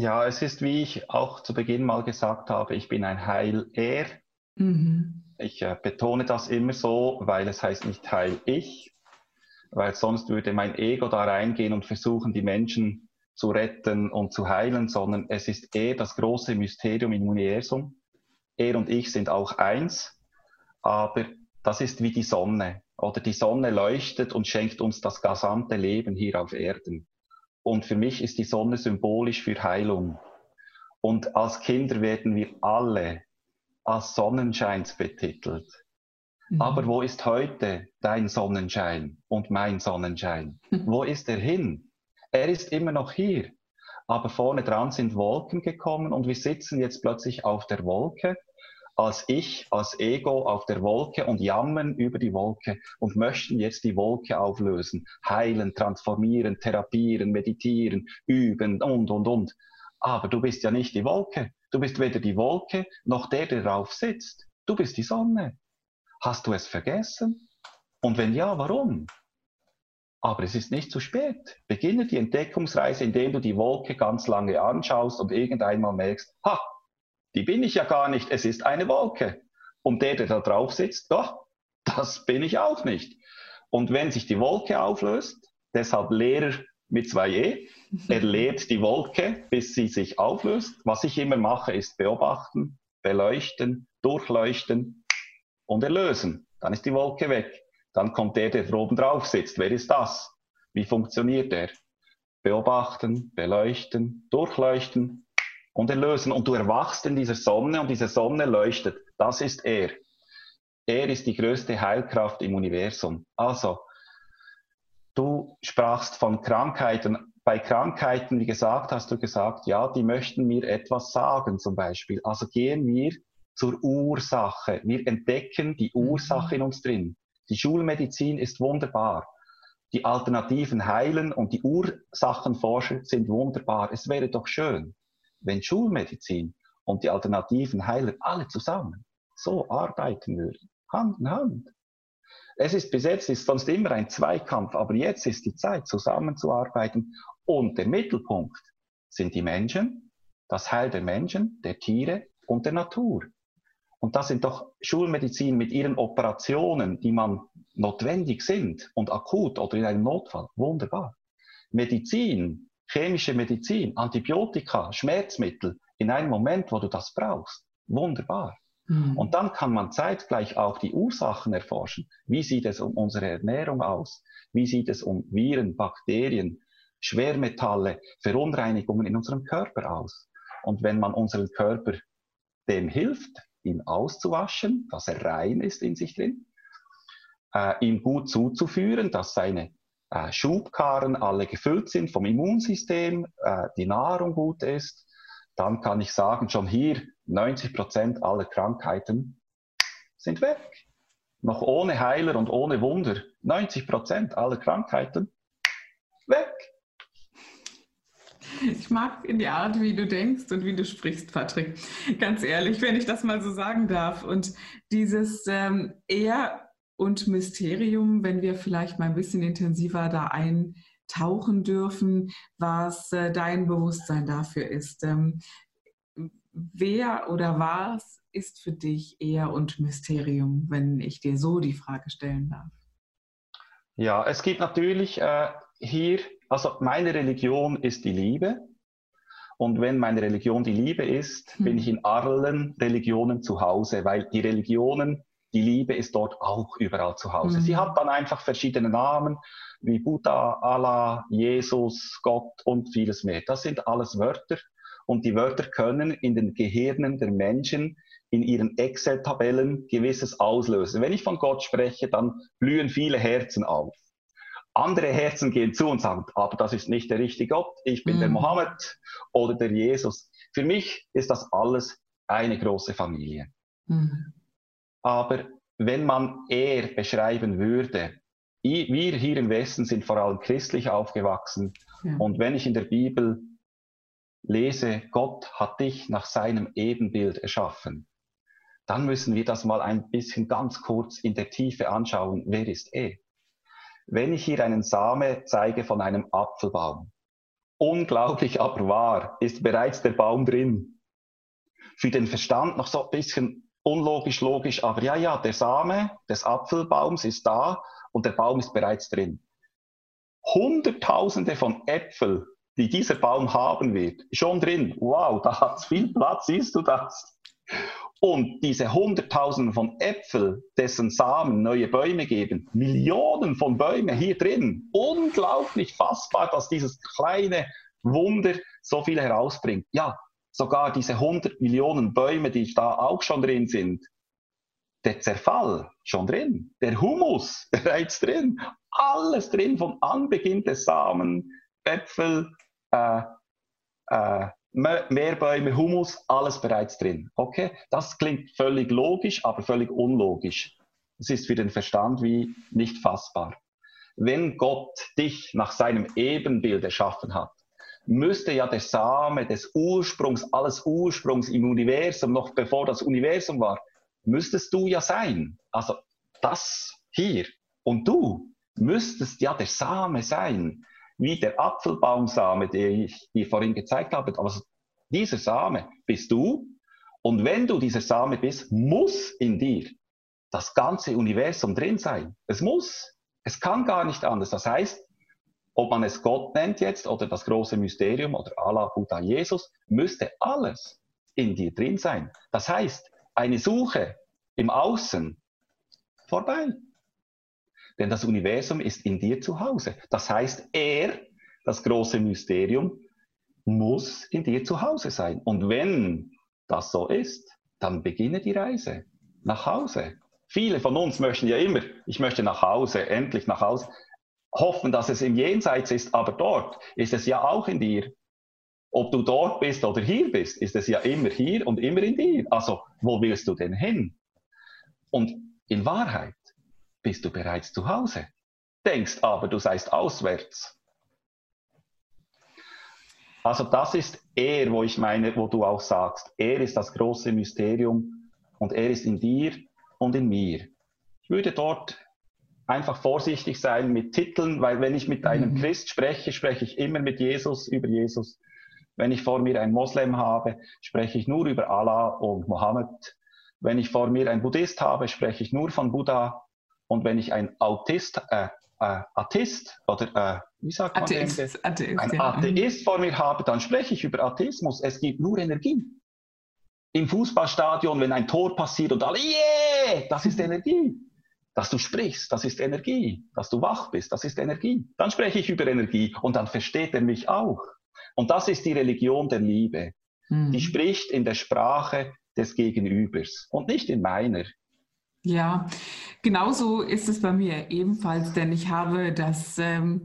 Ja, es ist, wie ich auch zu Beginn mal gesagt habe, ich bin ein Heil-Er. Mhm. Ich äh, betone das immer so, weil es heißt nicht Heil-Ich, weil sonst würde mein Ego da reingehen und versuchen, die Menschen zu retten und zu heilen, sondern es ist er das große Mysterium im Universum. Er und ich sind auch eins, aber das ist wie die Sonne. Oder die Sonne leuchtet und schenkt uns das gesamte Leben hier auf Erden. Und für mich ist die Sonne symbolisch für Heilung. Und als Kinder werden wir alle als Sonnenscheins betitelt. Mhm. Aber wo ist heute dein Sonnenschein und mein Sonnenschein? Mhm. Wo ist er hin? Er ist immer noch hier. Aber vorne dran sind Wolken gekommen und wir sitzen jetzt plötzlich auf der Wolke als Ich, als Ego auf der Wolke und jammern über die Wolke und möchten jetzt die Wolke auflösen, heilen, transformieren, therapieren, meditieren, üben und, und, und. Aber du bist ja nicht die Wolke. Du bist weder die Wolke noch der, der darauf sitzt. Du bist die Sonne. Hast du es vergessen? Und wenn ja, warum? Aber es ist nicht zu spät. Beginne die Entdeckungsreise, indem du die Wolke ganz lange anschaust und irgendeinmal merkst, ha, die bin ich ja gar nicht, es ist eine Wolke. Und der, der da drauf sitzt, doch, das bin ich auch nicht. Und wenn sich die Wolke auflöst, deshalb Lehrer mit zwei E, er lehrt die Wolke, bis sie sich auflöst. Was ich immer mache, ist beobachten, beleuchten, durchleuchten und erlösen. Dann ist die Wolke weg. Dann kommt der, der oben drauf sitzt. Wer ist das? Wie funktioniert der? Beobachten, beleuchten, durchleuchten, und erlösen. Und du erwachst in dieser Sonne und diese Sonne leuchtet. Das ist er. Er ist die größte Heilkraft im Universum. Also, du sprachst von Krankheiten. Bei Krankheiten, wie gesagt, hast du gesagt, ja, die möchten mir etwas sagen zum Beispiel. Also gehen wir zur Ursache. Wir entdecken die mhm. Ursache in uns drin. Die Schulmedizin ist wunderbar. Die Alternativen heilen und die Ursachenforscher sind wunderbar. Es wäre doch schön, wenn Schulmedizin und die alternativen Heiler alle zusammen so arbeiten würden, Hand in Hand. Es ist bis jetzt ist sonst immer ein Zweikampf, aber jetzt ist die Zeit, zusammenzuarbeiten. Und der Mittelpunkt sind die Menschen, das Heil der Menschen, der Tiere und der Natur. Und das sind doch Schulmedizin mit ihren Operationen, die man notwendig sind und akut oder in einem Notfall. Wunderbar. Medizin chemische Medizin, Antibiotika, Schmerzmittel in einem Moment, wo du das brauchst. Wunderbar. Mhm. Und dann kann man zeitgleich auch die Ursachen erforschen. Wie sieht es um unsere Ernährung aus? Wie sieht es um Viren, Bakterien, Schwermetalle, Verunreinigungen in unserem Körper aus? Und wenn man unseren Körper dem hilft, ihn auszuwaschen, dass er rein ist in sich drin, äh, ihm gut zuzuführen, dass seine äh, Schubkarren alle gefüllt sind vom Immunsystem, äh, die Nahrung gut ist, dann kann ich sagen, schon hier 90 Prozent aller Krankheiten sind weg. Noch ohne Heiler und ohne Wunder. 90 Prozent aller Krankheiten weg. Ich mag in die Art, wie du denkst und wie du sprichst, Patrick. Ganz ehrlich, wenn ich das mal so sagen darf. Und dieses ähm, eher und Mysterium, wenn wir vielleicht mal ein bisschen intensiver da eintauchen dürfen, was äh, dein Bewusstsein dafür ist. Ähm, wer oder was ist für dich eher und Mysterium, wenn ich dir so die Frage stellen darf? Ja, es gibt natürlich äh, hier, also meine Religion ist die Liebe. Und wenn meine Religion die Liebe ist, hm. bin ich in allen Religionen zu Hause, weil die Religionen die Liebe ist dort auch überall zu Hause. Mhm. Sie hat dann einfach verschiedene Namen wie Buddha, Allah, Jesus, Gott und vieles mehr. Das sind alles Wörter und die Wörter können in den Gehirnen der Menschen in ihren Excel-Tabellen gewisses auslösen. Wenn ich von Gott spreche, dann blühen viele Herzen auf. Andere Herzen gehen zu und sagen, aber das ist nicht der richtige Gott, ich bin mhm. der Mohammed oder der Jesus. Für mich ist das alles eine große Familie. Mhm. Aber wenn man er beschreiben würde, wir hier im Westen sind vor allem christlich aufgewachsen ja. und wenn ich in der Bibel lese, Gott hat dich nach seinem Ebenbild erschaffen, dann müssen wir das mal ein bisschen ganz kurz in der Tiefe anschauen. Wer ist er? Wenn ich hier einen Same zeige von einem Apfelbaum, unglaublich aber wahr, ist bereits der Baum drin. Für den Verstand noch so ein bisschen unlogisch, logisch, aber ja, ja, der Same des Apfelbaums ist da und der Baum ist bereits drin. Hunderttausende von Äpfel, die dieser Baum haben wird, schon drin. Wow, da hat es viel Platz, siehst du das? Und diese Hunderttausende von Äpfel, dessen Samen neue Bäume geben, Millionen von Bäumen hier drin, unglaublich fassbar, dass dieses kleine Wunder so viel herausbringt. Ja, sogar diese 100 Millionen Bäume, die da auch schon drin sind, der Zerfall schon drin, der Humus bereits drin, alles drin, von Anbeginn des Samen, Äpfel, äh, äh, Meerbäume, Humus, alles bereits drin. Okay, das klingt völlig logisch, aber völlig unlogisch. Es ist für den Verstand wie nicht fassbar. Wenn Gott dich nach seinem Ebenbild erschaffen hat, müsste ja der Same des Ursprungs, alles Ursprungs im Universum, noch bevor das Universum war, müsstest du ja sein. Also das hier und du müsstest ja der Same sein wie der Apfelbaumsame, den ich dir vorhin gezeigt habe. Also dieser Same bist du. Und wenn du dieser Same bist, muss in dir das ganze Universum drin sein. Es muss. Es kann gar nicht anders. Das heißt, ob man es Gott nennt jetzt oder das große Mysterium oder Allah, Buddha, Jesus, müsste alles in dir drin sein. Das heißt, eine Suche im Außen vorbei. Denn das Universum ist in dir zu Hause. Das heißt, er, das große Mysterium, muss in dir zu Hause sein. Und wenn das so ist, dann beginne die Reise nach Hause. Viele von uns möchten ja immer, ich möchte nach Hause, endlich nach Hause, hoffen, dass es im Jenseits ist, aber dort ist es ja auch in dir. Ob du dort bist oder hier bist, ist es ja immer hier und immer in dir. Also, wo willst du denn hin? Und in Wahrheit bist du bereits zu Hause, denkst aber, du seist auswärts. Also das ist er, wo ich meine, wo du auch sagst, er ist das große Mysterium und er ist in dir und in mir. Ich würde dort einfach vorsichtig sein mit Titeln, weil wenn ich mit einem mhm. Christ spreche, spreche ich immer mit Jesus, über Jesus. Wenn ich vor mir einen Moslem habe, spreche ich nur über Allah und Mohammed. Wenn ich vor mir einen Buddhist habe, spreche ich nur von Buddha. Und wenn ich einen Autist, äh, äh, Atheist oder äh, wie sagt man Atheist, Atheist, ein ja. Atheist vor mir habe, dann spreche ich über Atheismus. Es gibt nur Energie. Im Fußballstadion, wenn ein Tor passiert und alle, yeah, das ist Energie. Dass du sprichst, das ist Energie. Dass du wach bist, das ist Energie. Dann spreche ich über Energie und dann versteht er mich auch. Und das ist die Religion der Liebe. Mhm. Die spricht in der Sprache des Gegenübers und nicht in meiner. Ja, genauso ist es bei mir ebenfalls, denn ich habe das, ähm,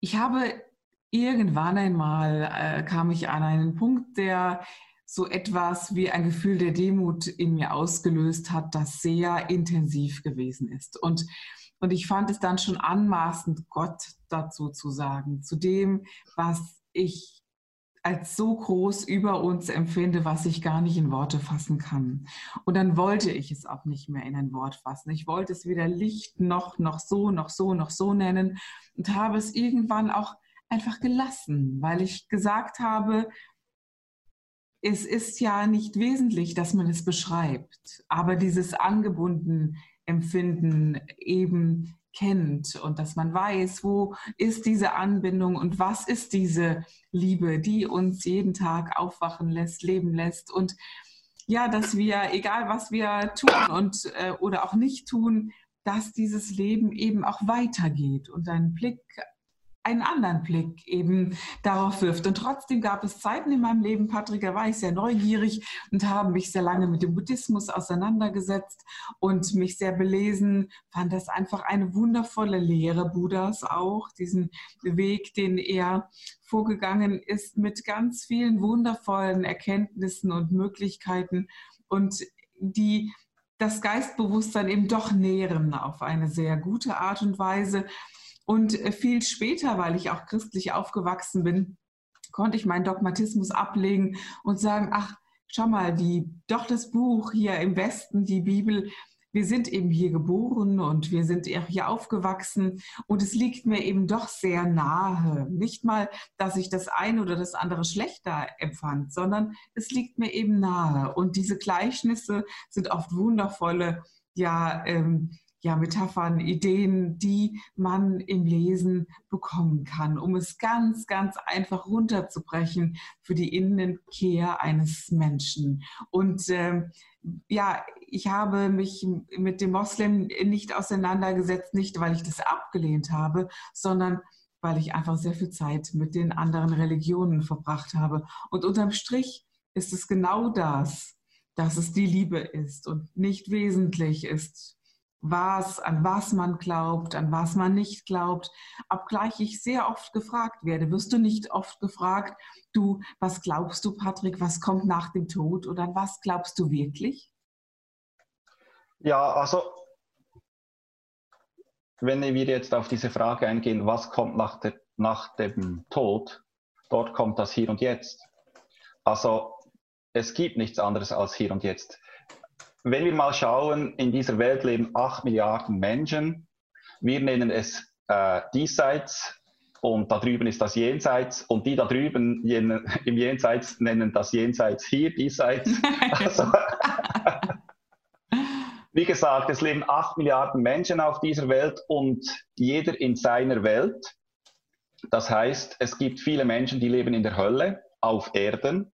ich habe irgendwann einmal äh, kam ich an einen Punkt, der so etwas wie ein Gefühl der Demut in mir ausgelöst hat, das sehr intensiv gewesen ist. Und, und ich fand es dann schon anmaßend, Gott dazu zu sagen, zu dem, was ich als so groß über uns empfinde, was ich gar nicht in Worte fassen kann. Und dann wollte ich es auch nicht mehr in ein Wort fassen. Ich wollte es weder Licht noch, noch so, noch so, noch so nennen und habe es irgendwann auch einfach gelassen, weil ich gesagt habe, es ist ja nicht wesentlich, dass man es beschreibt, aber dieses angebunden Empfinden eben kennt und dass man weiß, wo ist diese Anbindung und was ist diese Liebe, die uns jeden Tag aufwachen lässt, leben lässt. Und ja, dass wir, egal was wir tun und äh, oder auch nicht tun, dass dieses Leben eben auch weitergeht und ein Blick einen anderen Blick eben darauf wirft. Und trotzdem gab es Zeiten in meinem Leben, Patrick, da war ich sehr neugierig und habe mich sehr lange mit dem Buddhismus auseinandergesetzt und mich sehr belesen, fand das einfach eine wundervolle Lehre Buddhas auch, diesen Weg, den er vorgegangen ist mit ganz vielen wundervollen Erkenntnissen und Möglichkeiten und die das Geistbewusstsein eben doch nähren auf eine sehr gute Art und Weise. Und äh, viel später, weil ich auch christlich aufgewachsen bin, konnte ich meinen Dogmatismus ablegen und sagen, ach, schau mal, die, doch das Buch hier im Westen, die Bibel, wir sind eben hier geboren und wir sind hier aufgewachsen und es liegt mir eben doch sehr nahe. Nicht mal, dass ich das eine oder das andere schlechter empfand, sondern es liegt mir eben nahe. Und diese Gleichnisse sind oft wundervolle, ja, ähm, ja, Metaphern, Ideen, die man im Lesen bekommen kann, um es ganz, ganz einfach runterzubrechen für die Innenkehr eines Menschen. Und äh, ja, ich habe mich mit dem Moslem nicht auseinandergesetzt, nicht weil ich das abgelehnt habe, sondern weil ich einfach sehr viel Zeit mit den anderen Religionen verbracht habe. Und unterm Strich ist es genau das, dass es die Liebe ist und nicht wesentlich ist, was, an was man glaubt, an was man nicht glaubt, obgleich ich sehr oft gefragt werde. Wirst du nicht oft gefragt, du, was glaubst du, Patrick, was kommt nach dem Tod oder was glaubst du wirklich? Ja, also wenn wir jetzt auf diese Frage eingehen, was kommt nach, der, nach dem Tod, dort kommt das Hier und Jetzt. Also es gibt nichts anderes als Hier und Jetzt wenn wir mal schauen, in dieser Welt leben acht Milliarden Menschen. Wir nennen es äh, diesseits und da drüben ist das Jenseits und die da drüben im Jenseits nennen das Jenseits hier diesseits. Also, wie gesagt, es leben acht Milliarden Menschen auf dieser Welt und jeder in seiner Welt. Das heißt, es gibt viele Menschen, die leben in der Hölle auf Erden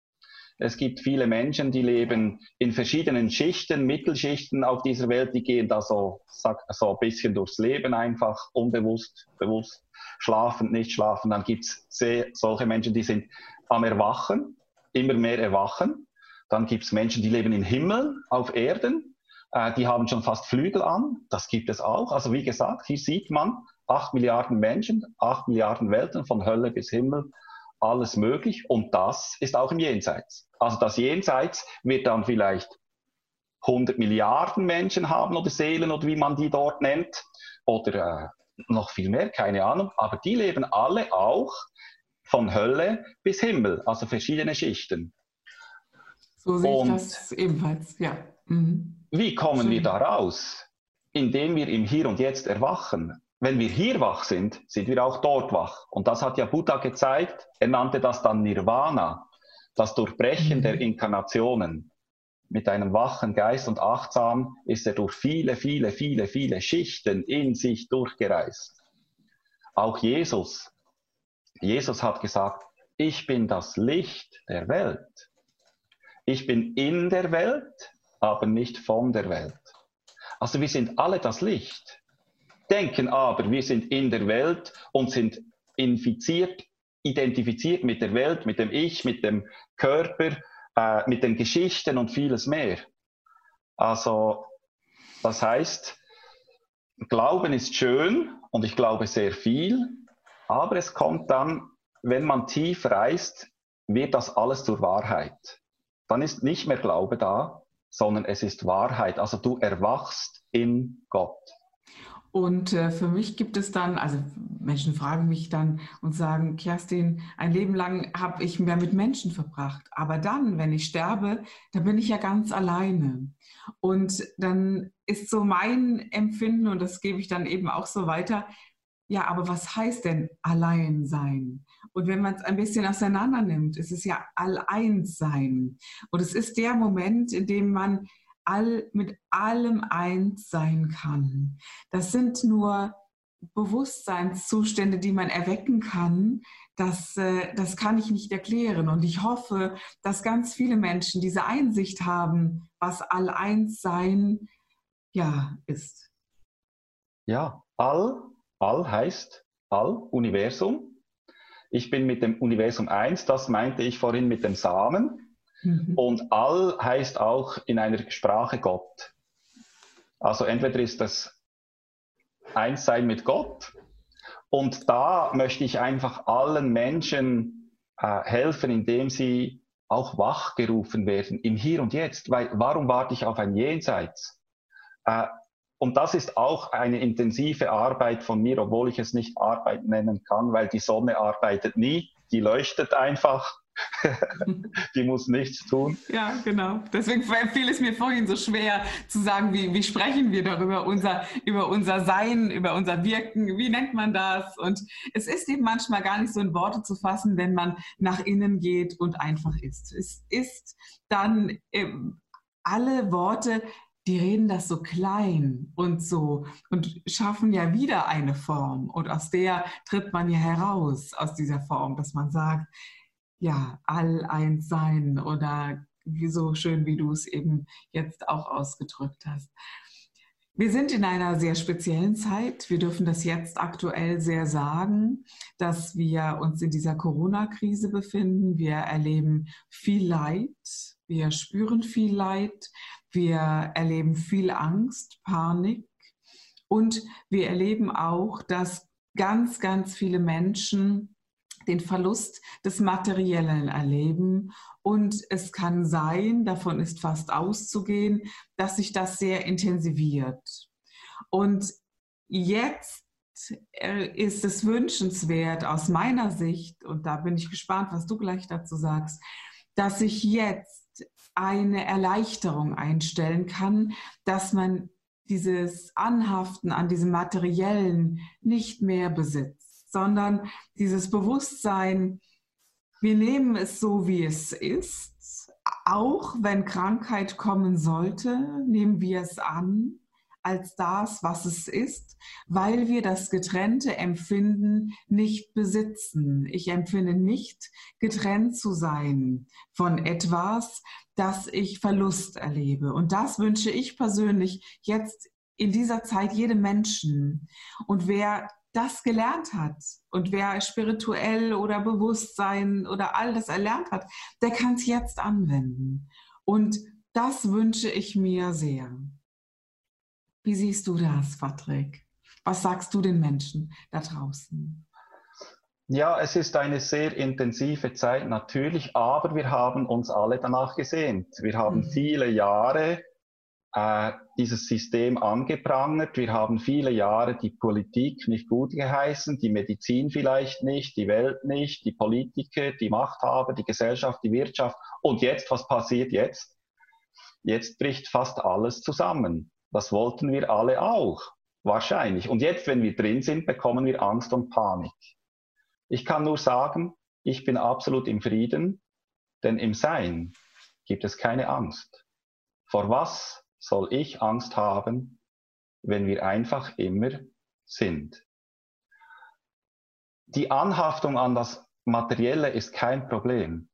es gibt viele Menschen, die leben in verschiedenen Schichten, Mittelschichten auf dieser Welt, die gehen da so, so ein bisschen durchs Leben einfach, unbewusst, bewusst, schlafend, nicht schlafen. Dann gibt es solche Menschen, die sind am Erwachen, immer mehr erwachen. Dann gibt es Menschen, die leben im Himmel, auf Erden. Äh, die haben schon fast Flügel an. Das gibt es auch. Also wie gesagt, hier sieht man acht Milliarden Menschen, acht Milliarden Welten von Hölle bis Himmel alles möglich und das ist auch im Jenseits. Also das Jenseits wird dann vielleicht 100 Milliarden Menschen haben oder Seelen oder wie man die dort nennt oder äh, noch viel mehr, keine Ahnung, aber die leben alle auch von Hölle bis Himmel, also verschiedene Schichten. So sehe ich das ebenfalls, ja. Mhm. Wie kommen Schön. wir da raus? Indem wir im Hier und Jetzt erwachen wenn wir hier wach sind, sind wir auch dort wach. Und das hat ja Buddha gezeigt. Er nannte das dann Nirvana, das Durchbrechen mhm. der Inkarnationen. Mit einem wachen Geist und achtsam ist er durch viele, viele, viele, viele Schichten in sich durchgereist. Auch Jesus. Jesus hat gesagt, ich bin das Licht der Welt. Ich bin in der Welt, aber nicht von der Welt. Also wir sind alle das Licht denken aber, wir sind in der Welt und sind infiziert, identifiziert mit der Welt, mit dem Ich, mit dem Körper, äh, mit den Geschichten und vieles mehr. Also, das heißt, Glauben ist schön und ich glaube sehr viel, aber es kommt dann, wenn man tief reist, wird das alles zur Wahrheit. Dann ist nicht mehr Glaube da, sondern es ist Wahrheit. Also du erwachst in Gott. Und äh, für mich gibt es dann, also Menschen fragen mich dann und sagen, Kerstin, ein Leben lang habe ich mehr mit Menschen verbracht. Aber dann, wenn ich sterbe, da bin ich ja ganz alleine. Und dann ist so mein Empfinden, und das gebe ich dann eben auch so weiter, ja, aber was heißt denn allein sein? Und wenn man es ein bisschen auseinander nimmt, ist es ja alleins sein. Und es ist der Moment, in dem man all, mit allem eins sein kann. Das sind nur Bewusstseinszustände, die man erwecken kann. Das, äh, das kann ich nicht erklären. Und ich hoffe, dass ganz viele Menschen diese Einsicht haben, was All-Eins-Sein ja ist. Ja, All, All heißt All, Universum. Ich bin mit dem Universum eins, das meinte ich vorhin mit dem Samen. Mhm. Und All heißt auch in einer Sprache Gott. Also entweder ist das Einssein mit Gott und da möchte ich einfach allen Menschen äh, helfen, indem sie auch wachgerufen werden im Hier und Jetzt. Weil warum warte ich auf ein Jenseits? Äh, und das ist auch eine intensive Arbeit von mir, obwohl ich es nicht Arbeit nennen kann, weil die Sonne arbeitet nie, die leuchtet einfach. die muss nichts tun. Ja, genau. Deswegen fiel es mir vorhin so schwer zu sagen, wie, wie sprechen wir darüber, unser, über unser Sein, über unser Wirken, wie nennt man das? Und es ist eben manchmal gar nicht so in Worte zu fassen, wenn man nach innen geht und einfach ist. Es ist dann ähm, alle Worte die reden das so klein und so und schaffen ja wieder eine Form. Und aus der tritt man ja heraus, aus dieser Form, dass man sagt, ja, all eins sein oder wie so schön, wie du es eben jetzt auch ausgedrückt hast. Wir sind in einer sehr speziellen Zeit. Wir dürfen das jetzt aktuell sehr sagen, dass wir uns in dieser Corona-Krise befinden. Wir erleben viel Leid. Wir spüren viel Leid. Wir erleben viel Angst, Panik und wir erleben auch, dass ganz, ganz viele Menschen den Verlust des Materiellen erleben. Und es kann sein, davon ist fast auszugehen, dass sich das sehr intensiviert. Und jetzt äh, ist es wünschenswert aus meiner Sicht, und da bin ich gespannt, was du gleich dazu sagst, dass sich jetzt eine Erleichterung einstellen kann, dass man dieses Anhaften an diesem Materiellen nicht mehr besitzt, sondern dieses Bewusstsein, wir nehmen es so, wie es ist, auch wenn Krankheit kommen sollte, nehmen wir es an als das, was es ist, weil wir das getrennte Empfinden nicht besitzen. Ich empfinde nicht getrennt zu sein von etwas, dass ich Verlust erlebe. Und das wünsche ich persönlich jetzt in dieser Zeit jedem Menschen. Und wer das gelernt hat und wer spirituell oder Bewusstsein oder all das erlernt hat, der kann es jetzt anwenden. Und das wünsche ich mir sehr. Wie siehst du das, Patrick? Was sagst du den Menschen da draußen? Ja, es ist eine sehr intensive Zeit natürlich, aber wir haben uns alle danach gesehnt. Wir haben mhm. viele Jahre äh, dieses System angeprangert. Wir haben viele Jahre die Politik nicht gut geheißen, die Medizin vielleicht nicht, die Welt nicht, die Politiker, die Machthaber, die Gesellschaft, die Wirtschaft. Und jetzt, was passiert jetzt? Jetzt bricht fast alles zusammen. Das wollten wir alle auch, wahrscheinlich. Und jetzt, wenn wir drin sind, bekommen wir Angst und Panik. Ich kann nur sagen, ich bin absolut im Frieden, denn im Sein gibt es keine Angst. Vor was soll ich Angst haben, wenn wir einfach immer sind? Die Anhaftung an das Materielle ist kein Problem.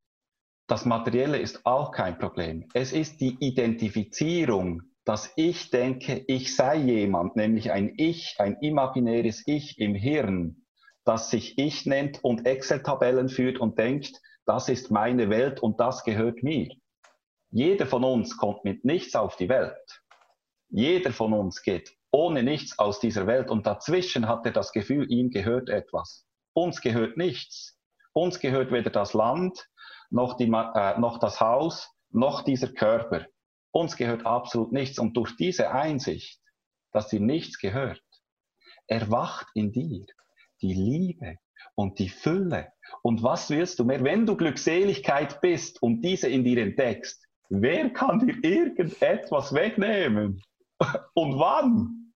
Das Materielle ist auch kein Problem. Es ist die Identifizierung dass ich denke, ich sei jemand, nämlich ein Ich, ein imaginäres Ich im Hirn, das sich Ich nennt und Excel-Tabellen führt und denkt, das ist meine Welt und das gehört mir. Jeder von uns kommt mit nichts auf die Welt. Jeder von uns geht ohne nichts aus dieser Welt und dazwischen hat er das Gefühl, ihm gehört etwas. Uns gehört nichts. Uns gehört weder das Land, noch, die, äh, noch das Haus, noch dieser Körper. Uns gehört absolut nichts. Und durch diese Einsicht, dass dir nichts gehört, erwacht in dir die Liebe und die Fülle. Und was willst du mehr? Wenn du Glückseligkeit bist und diese in dir entdeckst, wer kann dir irgendetwas wegnehmen? Und wann?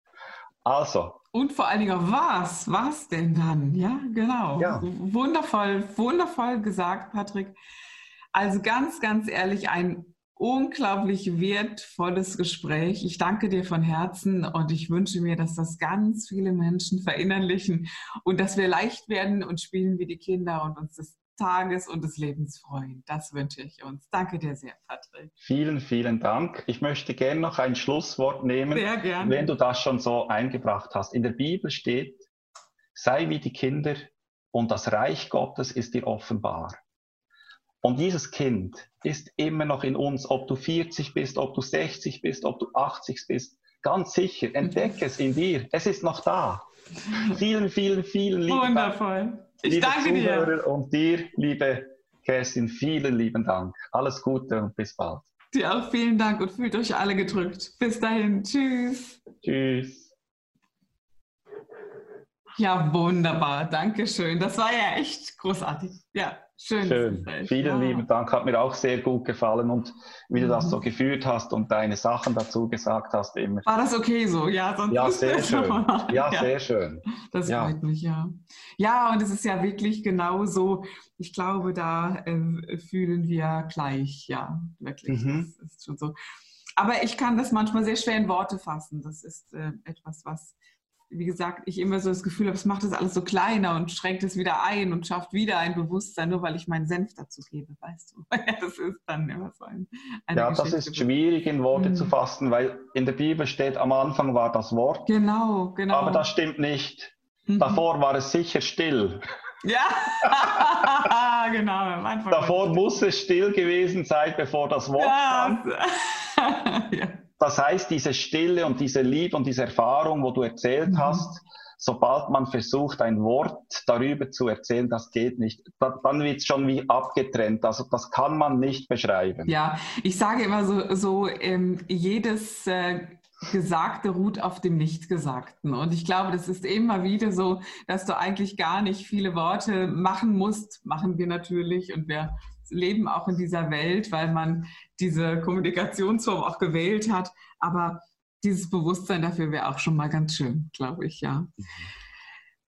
Also. Und vor allen Dingen was? Was denn dann? Ja, genau. Ja. Wundervoll, wundervoll gesagt, Patrick. Also ganz, ganz ehrlich, ein unglaublich wertvolles Gespräch. Ich danke dir von Herzen und ich wünsche mir, dass das ganz viele Menschen verinnerlichen und dass wir leicht werden und spielen wie die Kinder und uns des Tages und des Lebens freuen. Das wünsche ich uns. Danke dir sehr, Patrick. Vielen, vielen Dank. Ich möchte gerne noch ein Schlusswort nehmen, sehr gerne. wenn du das schon so eingebracht hast. In der Bibel steht, sei wie die Kinder und das Reich Gottes ist dir offenbar. Und dieses Kind ist immer noch in uns, ob du 40 bist, ob du 60 bist, ob du 80 bist. Ganz sicher, entdecke es in dir. Es ist noch da. Vielen, vielen, vielen lieben Wundervoll. Dank. Ich liebe danke Zuhörer dir. Und dir, liebe Kerstin, vielen lieben Dank. Alles Gute und bis bald. Dir auch vielen Dank und fühlt euch alle gedrückt. Bis dahin. Tschüss. Tschüss. Ja, wunderbar. Dankeschön. Das war ja echt großartig. Ja. Schön. Schön. Vielen ja. lieben Dank. Hat mir auch sehr gut gefallen und wie du das so mhm. geführt hast und deine Sachen dazu gesagt hast immer. War das okay so? Ja, sonst ja sehr schön. Ja, ja, sehr schön. Das ja. freut mich, ja. Ja, und es ist ja wirklich genau so. Ich glaube, da äh, fühlen wir gleich, ja, wirklich. Mhm. Das ist schon so. Aber ich kann das manchmal sehr schwer in Worte fassen. Das ist äh, etwas, was wie gesagt, ich immer so das Gefühl habe, es macht das alles so kleiner und schränkt es wieder ein und schafft wieder ein Bewusstsein, nur weil ich meinen Senf dazu gebe, weißt du. das ist dann immer so ein, Ja, Geschichte. das ist schwierig in Worte mhm. zu fassen, weil in der Bibel steht, am Anfang war das Wort. Genau, genau. Aber das stimmt nicht. Mhm. Davor war es sicher still. Ja, genau. Davor muss es still gewesen sein, bevor das Wort ja. kam. ja. Das heißt, diese Stille und diese Liebe und diese Erfahrung, wo du erzählt mhm. hast, sobald man versucht, ein Wort darüber zu erzählen, das geht nicht. dann wird es schon wie abgetrennt. Also das kann man nicht beschreiben. Ja, ich sage immer so, so ähm, jedes äh, Gesagte ruht auf dem Nichtgesagten. Und ich glaube, das ist immer wieder so, dass du eigentlich gar nicht viele Worte machen musst. Machen wir natürlich und wir leben auch in dieser Welt, weil man diese Kommunikationsform auch gewählt hat. Aber dieses Bewusstsein dafür wäre auch schon mal ganz schön, glaube ich, ja.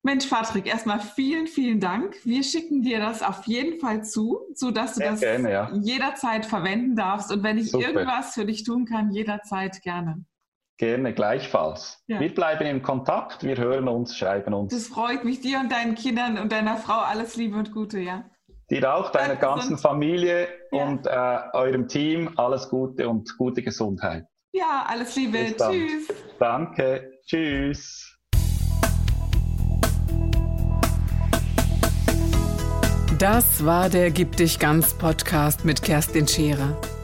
Mensch, Patrick, erstmal vielen, vielen Dank. Wir schicken dir das auf jeden Fall zu, sodass du Sehr das gerne, ja. jederzeit verwenden darfst. Und wenn ich Super. irgendwas für dich tun kann, jederzeit gerne. Gerne, gleichfalls. Ja. Wir bleiben in Kontakt, wir hören uns, schreiben uns. Das freut mich, dir und deinen Kindern und deiner Frau alles Liebe und Gute, ja. Dir auch, deiner ganzen Familie ja. und äh, eurem Team alles Gute und gute Gesundheit. Ja, alles Liebe. Tschüss. Danke. Tschüss. Das war der Gib dich ganz Podcast mit Kerstin Scherer.